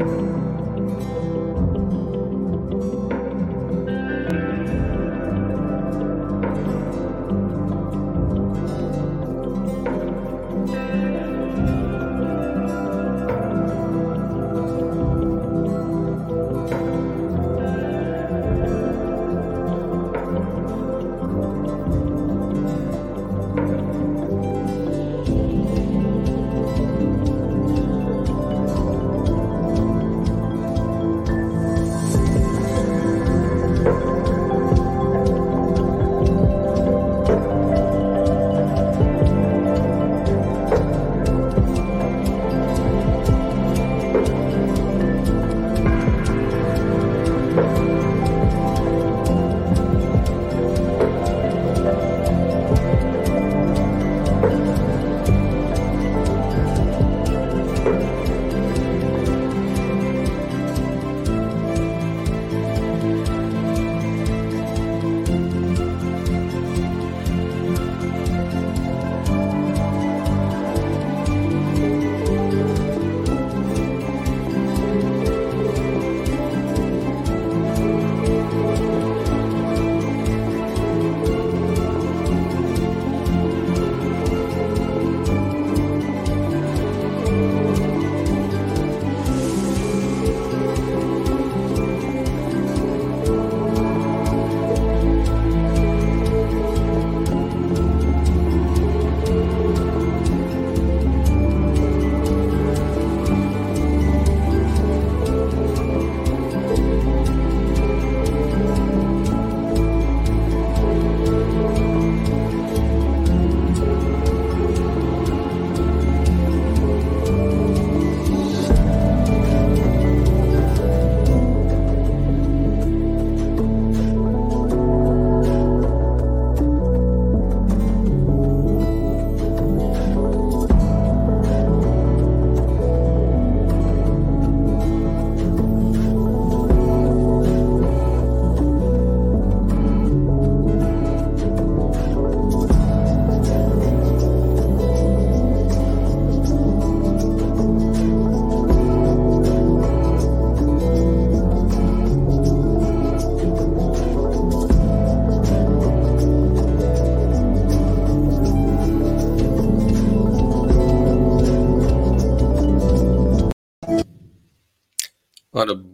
Ora,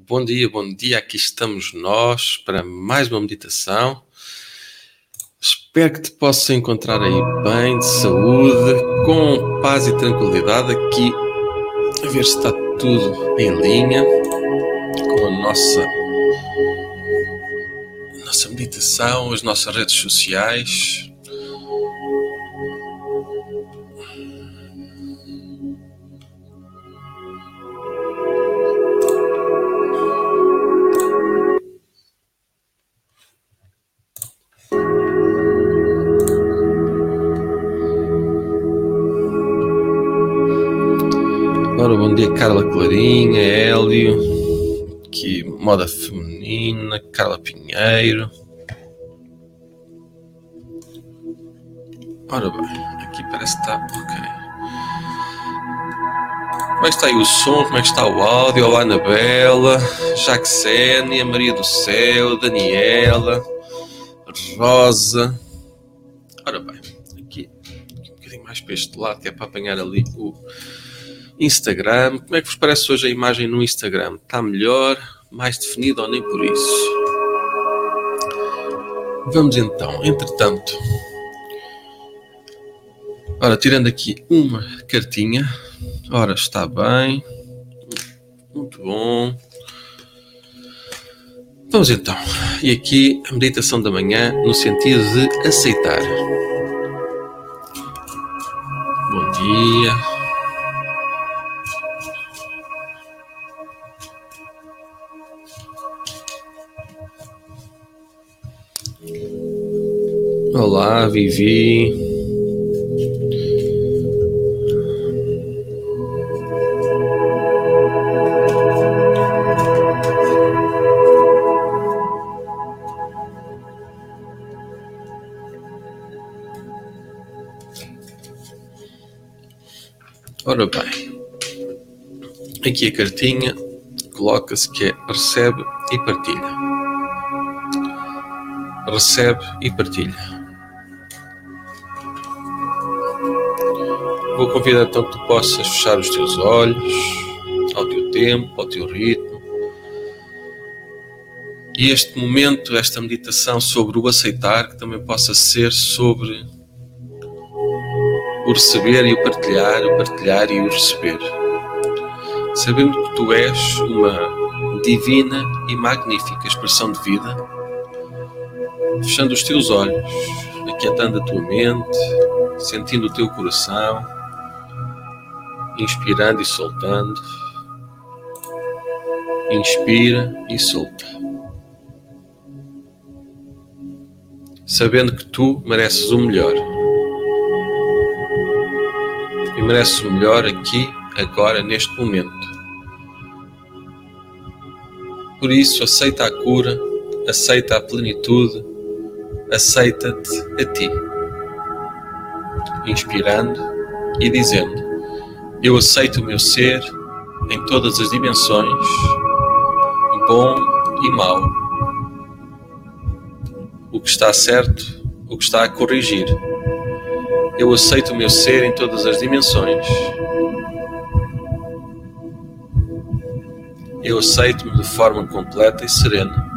bom dia, bom dia. Aqui estamos nós para mais uma meditação. Espero que te possa encontrar aí bem, de saúde, com paz e tranquilidade. Aqui, a ver se está tudo em linha com a nossa, a nossa meditação, as nossas redes sociais. Dia Carla Clarinha, Hélio, que moda feminina, Carla Pinheiro. Ora bem, aqui parece que está ok. Como é que está aí o som? Como é que está o áudio? Olá, Anabela, Jacksenia, Maria do Céu, Daniela, Rosa. Ora bem, aqui um bocadinho mais para este lado, que é para apanhar ali o Instagram. Como é que vos parece hoje a imagem no Instagram? Está melhor, mais definida ou nem por isso? Vamos então, entretanto. Ora, tirando aqui uma cartinha. Ora, está bem. Muito bom. Vamos então. E aqui a meditação da manhã no sentido de aceitar. Bom dia. Olá, Vivi. Ora bem, aqui a cartinha coloca-se que é recebe e partilha. Recebe e partilha. Vou convidar então que tu possas fechar os teus olhos ao teu tempo, ao teu ritmo. E este momento, esta meditação sobre o aceitar, que também possa ser sobre o receber e o partilhar, o partilhar e o receber. Sabendo que tu és uma divina e magnífica expressão de vida, fechando os teus olhos, aquietando a tua mente, sentindo o teu coração, inspirando e soltando. Inspira e solta. Sabendo que tu mereces o melhor. E mereces o melhor aqui, agora, neste momento. Por isso, aceita a cura, aceita a plenitude, aceita-te a ti. Inspirando e dizendo: eu aceito o meu ser em todas as dimensões, bom e mau. O que está certo, o que está a corrigir. Eu aceito o meu ser em todas as dimensões. Eu aceito-me de forma completa e serena,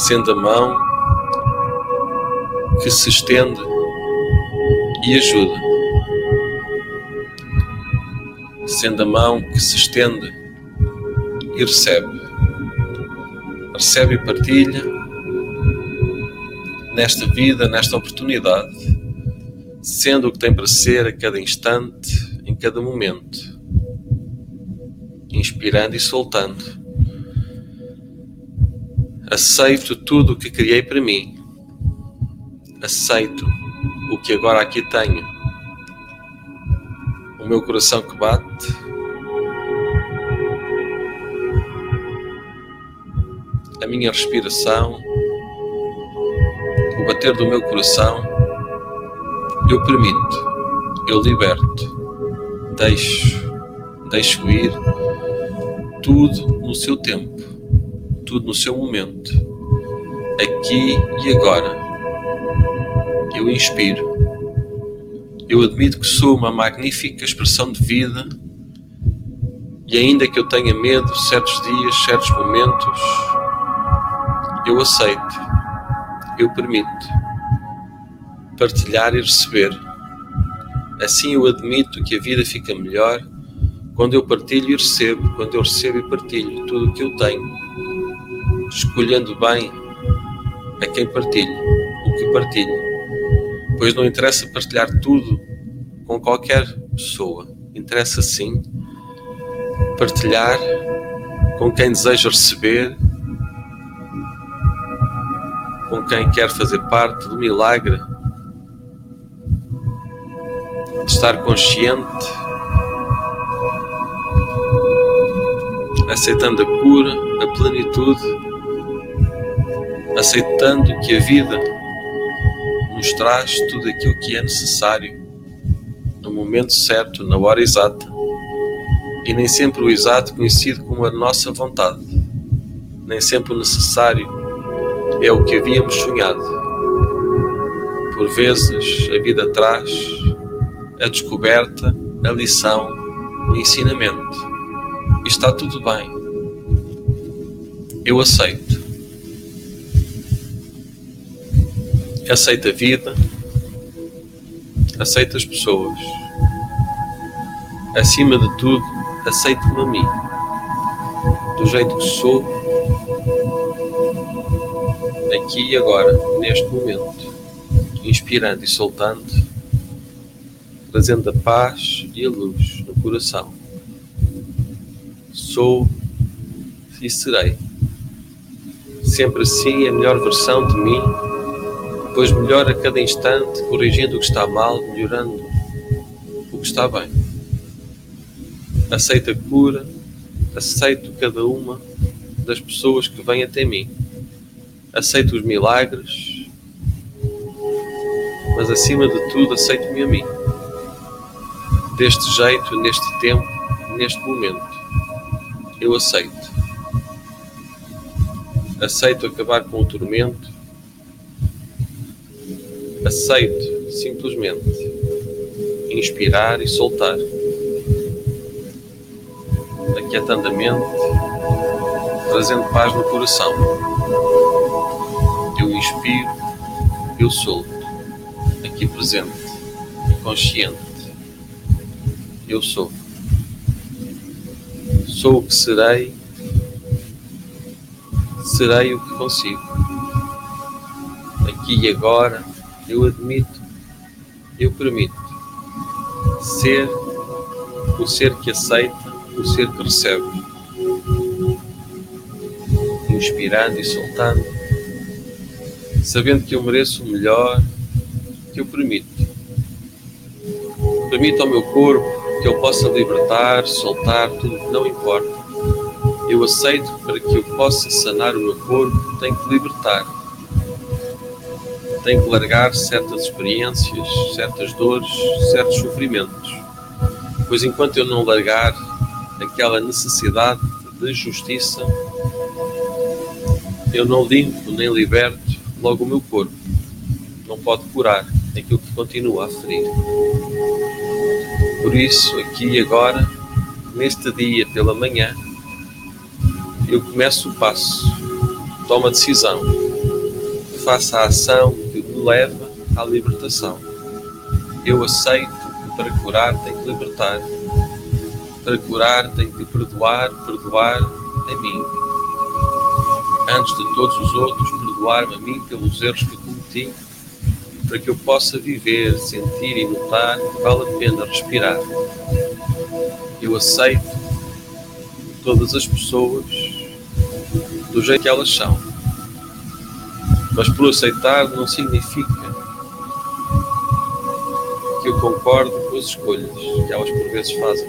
sendo a mão que se estende e ajuda sendo a mão que se estende e recebe. Recebe e partilha nesta vida, nesta oportunidade, sendo o que tem para ser a cada instante, em cada momento, inspirando e soltando. Aceito tudo o que criei para mim. Aceito o que agora aqui tenho. O meu coração que bate. A minha respiração, o bater do meu coração, eu permito, eu liberto, deixo, deixo ir tudo no seu tempo, tudo no seu momento, aqui e agora. Eu inspiro. Eu admito que sou uma magnífica expressão de vida. E, ainda que eu tenha medo certos dias, certos momentos, eu aceito, eu permito partilhar e receber. Assim eu admito que a vida fica melhor quando eu partilho e recebo, quando eu recebo e partilho tudo o que eu tenho, escolhendo bem a quem partilho, o que partilho pois não interessa partilhar tudo com qualquer pessoa. Interessa sim partilhar com quem deseja receber, com quem quer fazer parte do milagre de estar consciente, aceitando a cura, a plenitude, aceitando que a vida nos traz tudo aquilo que é necessário no momento certo, na hora exata, e nem sempre o exato conhecido como a nossa vontade, nem sempre o necessário é o que havíamos sonhado. Por vezes a vida traz a descoberta, a lição, o ensinamento. Está tudo bem. Eu aceito. Aceita a vida, aceita as pessoas. Acima de tudo, aceito-me a mim, do jeito que sou, aqui e agora, neste momento, inspirando e soltando, trazendo a paz e a luz no coração. Sou e serei. Sempre assim, a melhor versão de mim pois melhora a cada instante, corrigindo o que está mal, melhorando o que está bem. Aceito a cura, aceito cada uma das pessoas que vêm até mim, aceito os milagres, mas acima de tudo aceito-me a mim. Deste jeito, neste tempo, neste momento. Eu aceito. Aceito acabar com o tormento. Aceito simplesmente inspirar e soltar. Aquietando a mente, trazendo paz no coração. Eu inspiro, eu solto, aqui presente, consciente. Eu sou. Sou o que serei, serei o que consigo. Aqui e agora, eu admito, eu permito ser o ser que aceita, o ser que recebe. Inspirando e soltando, sabendo que eu mereço o melhor, que eu permito. Permito ao meu corpo que eu possa libertar, soltar tudo que não importa. Eu aceito para que eu possa sanar o meu corpo, tenho que libertar. Tenho que largar certas experiências, certas dores, certos sofrimentos. Pois enquanto eu não largar aquela necessidade de justiça, eu não limpo nem liberto logo o meu corpo. Não pode curar aquilo que continua a ferir. Por isso, aqui e agora, neste dia pela manhã, eu começo o passo, tomo a decisão, faço a ação leva à libertação. Eu aceito que para curar tem que libertar. Para curar tem que perdoar, perdoar a mim. Antes de todos os outros, perdoar-me a mim pelos erros que cometi para que eu possa viver, sentir e notar que vale a pena respirar. Eu aceito todas as pessoas do jeito que elas são. Mas por aceitar não significa que eu concordo com as escolhas que elas por vezes fazem.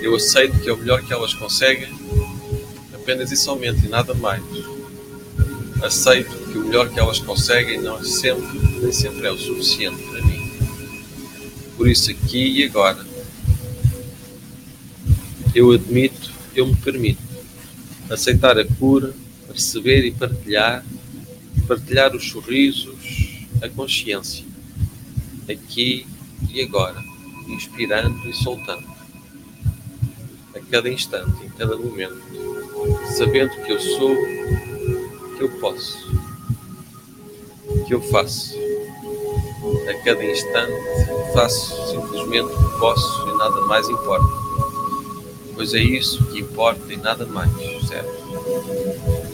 Eu aceito que é o melhor que elas conseguem, apenas e somente e nada mais aceito que o melhor que elas conseguem não é sempre, nem sempre é o suficiente para mim. Por isso, aqui e agora, eu admito, eu me permito aceitar a cura, receber e partilhar, partilhar os sorrisos, a consciência, aqui e agora, inspirando e soltando, a cada instante, em cada momento, sabendo que eu sou que eu posso, que eu faço. A cada instante faço simplesmente o que posso e nada mais importa. Pois é isso que importa e nada mais, certo?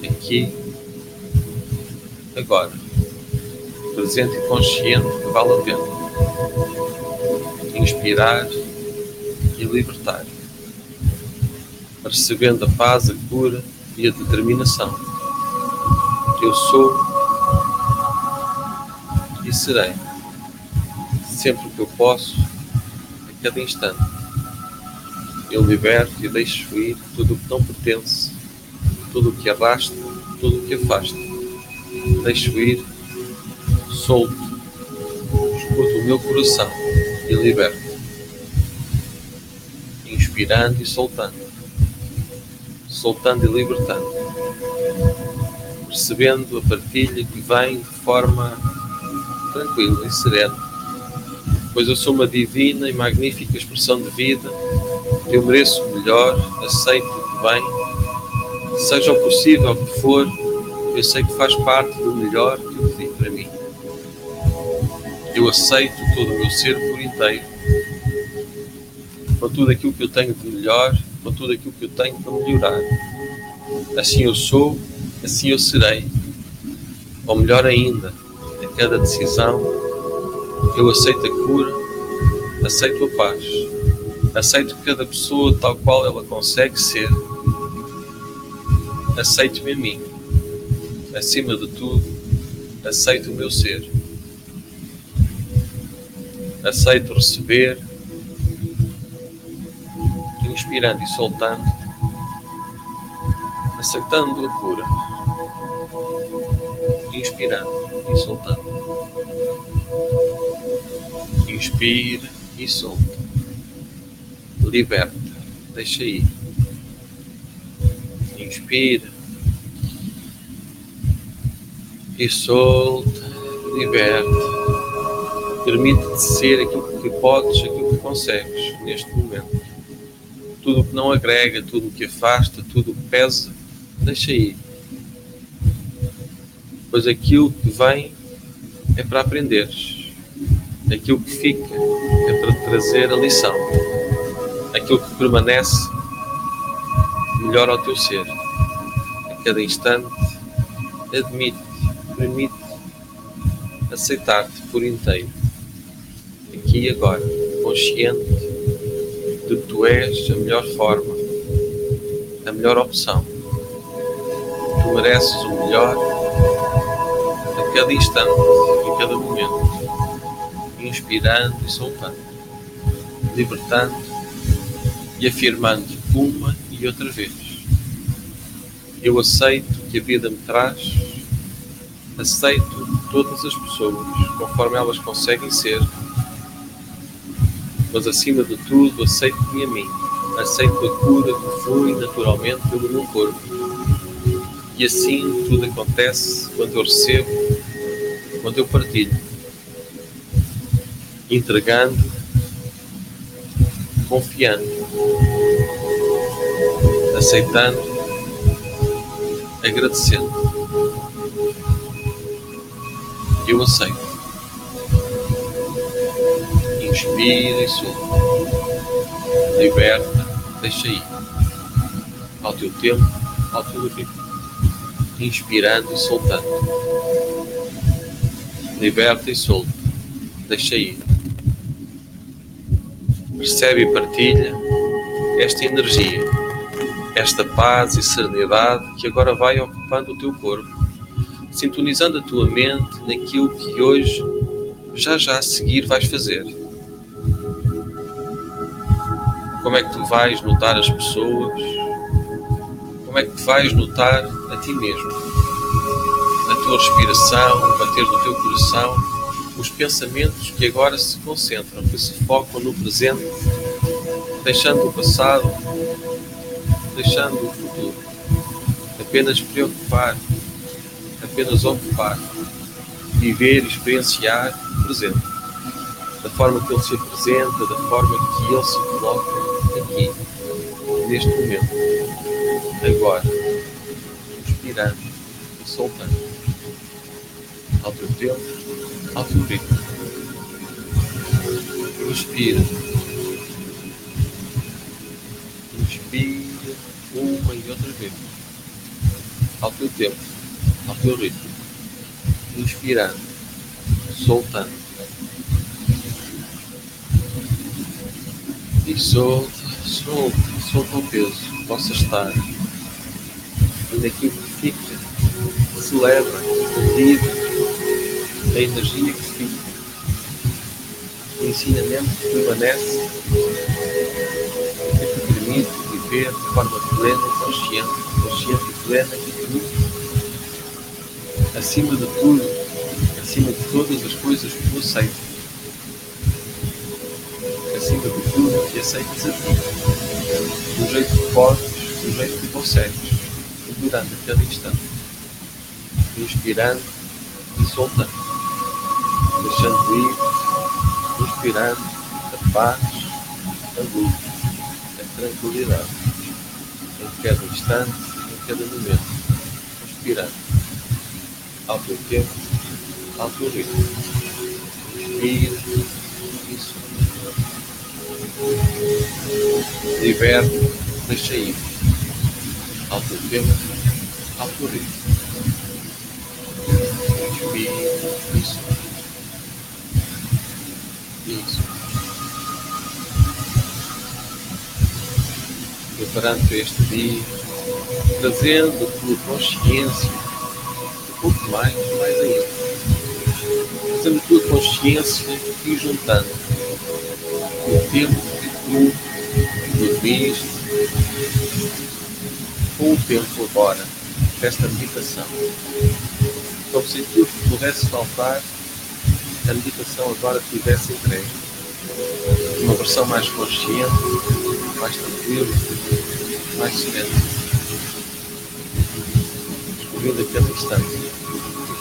Aqui, agora, presente e consciente que vale a pena. Inspirar e libertar, recebendo a paz, a cura e a determinação eu sou e serei, sempre que eu posso, a cada instante. Eu liberto e deixo ir tudo o que não pertence, tudo o que arrasta, tudo o que afasta. Deixo ir, solto, escuto o meu coração e liberto. Inspirando e soltando, soltando e libertando percebendo a partilha que vem de forma tranquila e serena. Pois eu sou uma divina e magnífica expressão de vida, eu mereço o melhor, aceito o que vem, seja o possível que for, eu sei que faz parte do melhor que eu pedi para mim. Eu aceito todo o meu ser por inteiro, com tudo aquilo que eu tenho de melhor, com tudo aquilo que eu tenho para melhorar. Assim eu sou assim eu serei. Ou melhor ainda, a cada decisão, eu aceito a cura, aceito a paz, aceito cada pessoa tal qual ela consegue ser, aceito-me a mim, acima de tudo, aceito o meu ser, aceito receber, inspirando e soltando, aceitando a cura inspirando e soltando. Inspira e solta. liberta, deixa ir. Inspira e solta, liberta. Permite-te ser aquilo que podes, aquilo que consegues neste momento. Tudo o que não agrega, tudo o que afasta, tudo o que pesa, deixa ir. Pois aquilo que vem é para aprenderes. Aquilo que fica é para trazer a lição. Aquilo que permanece melhor ao teu ser. A cada instante, admite, permite aceitar-te por inteiro. Aqui e agora, consciente de que tu és a melhor forma, a melhor opção. Tu mereces o melhor a cada instante, em cada momento, inspirando e soltando, libertando e afirmando uma e outra vez. Eu aceito que a vida me traz, aceito todas as pessoas conforme elas conseguem ser, mas acima de tudo aceito-me a mim, aceito a cura que flui naturalmente pelo meu corpo. E assim tudo acontece quando eu recebo, quando eu partilho, entregando, confiando, aceitando, agradecendo. Eu aceito. Inspira e solta. Liberta, deixa ir. Ao teu tempo, ao teu ritmo. Inspirando e soltando. Liberta e solta. Deixa ir. Percebe e partilha esta energia, esta paz e serenidade que agora vai ocupando o teu corpo sintonizando a tua mente naquilo que hoje, já já a seguir, vais fazer. Como é que tu vais notar as pessoas? Como é que vais notar a ti mesmo? A tua respiração, o bater do teu coração, os pensamentos que agora se concentram, que se focam no presente, deixando o passado, deixando o futuro. Apenas preocupar apenas ocupar, viver, experienciar presente, da forma que ele se apresenta, da forma que ele se coloca aqui, neste momento, agora, inspirando e soltando, ao teu tempo, ao teu ritmo. Inspira. Inspira uma e outra vez, ao teu tempo ritmo, inspirando, soltando. E solta, solta, solta o peso. Que possa estar. E daquilo que fica, se leva, vive, a energia que fica, o ensinamento que permanece, que te permite viver de forma plena, consciente, consciente e plena. e acima de tudo, acima de todas as coisas que tu aceitas, acima de tudo que aceitas a ti, do jeito que podes, do jeito que consegues, durante aquele instante, inspirando e soltando, deixando ir, inspirando a paz, a luz, a tranquilidade, em cada instante, em cada momento, inspirando teu ritmo. Inspira, isso. Liberta, deixa ir. Ao teu ritmo. Inspira, isso. Isso. Preparando este dia, trazendo tua consciência mais, mais ainda. Fazendo tua consciência e juntando o tempo que tu dormiste com o tempo agora desta meditação. Como se tudo pudesse faltar, a meditação agora tivesse entregue. Uma versão mais consciente, mais tranquilo, mais sereno. Descobrindo aquele instante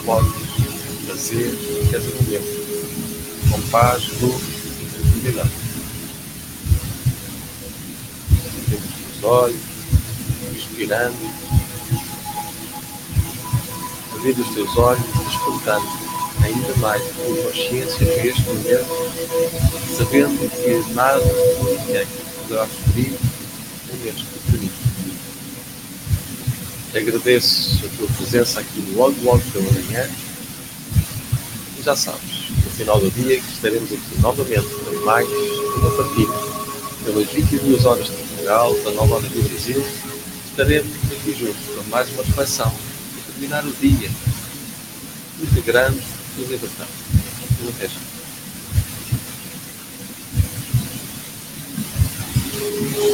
que o que és no momento, com paz, luz e tranquilidade. Temos os olhos, respirando, abrindo os teus olhos, desfrutando ainda mais com consciência este momento, sabendo que nada ninguém poderá sofrer neste pequenino. Te agradeço a tua presença aqui Logo Logo pela manhã e já sabes, no final do dia que estaremos aqui novamente para mais uma partida. Pelas 22 horas de Portugal, da nova hora do Brasil, estaremos aqui juntos para mais uma reflexão e terminar o dia muito grande e libertado. No resto.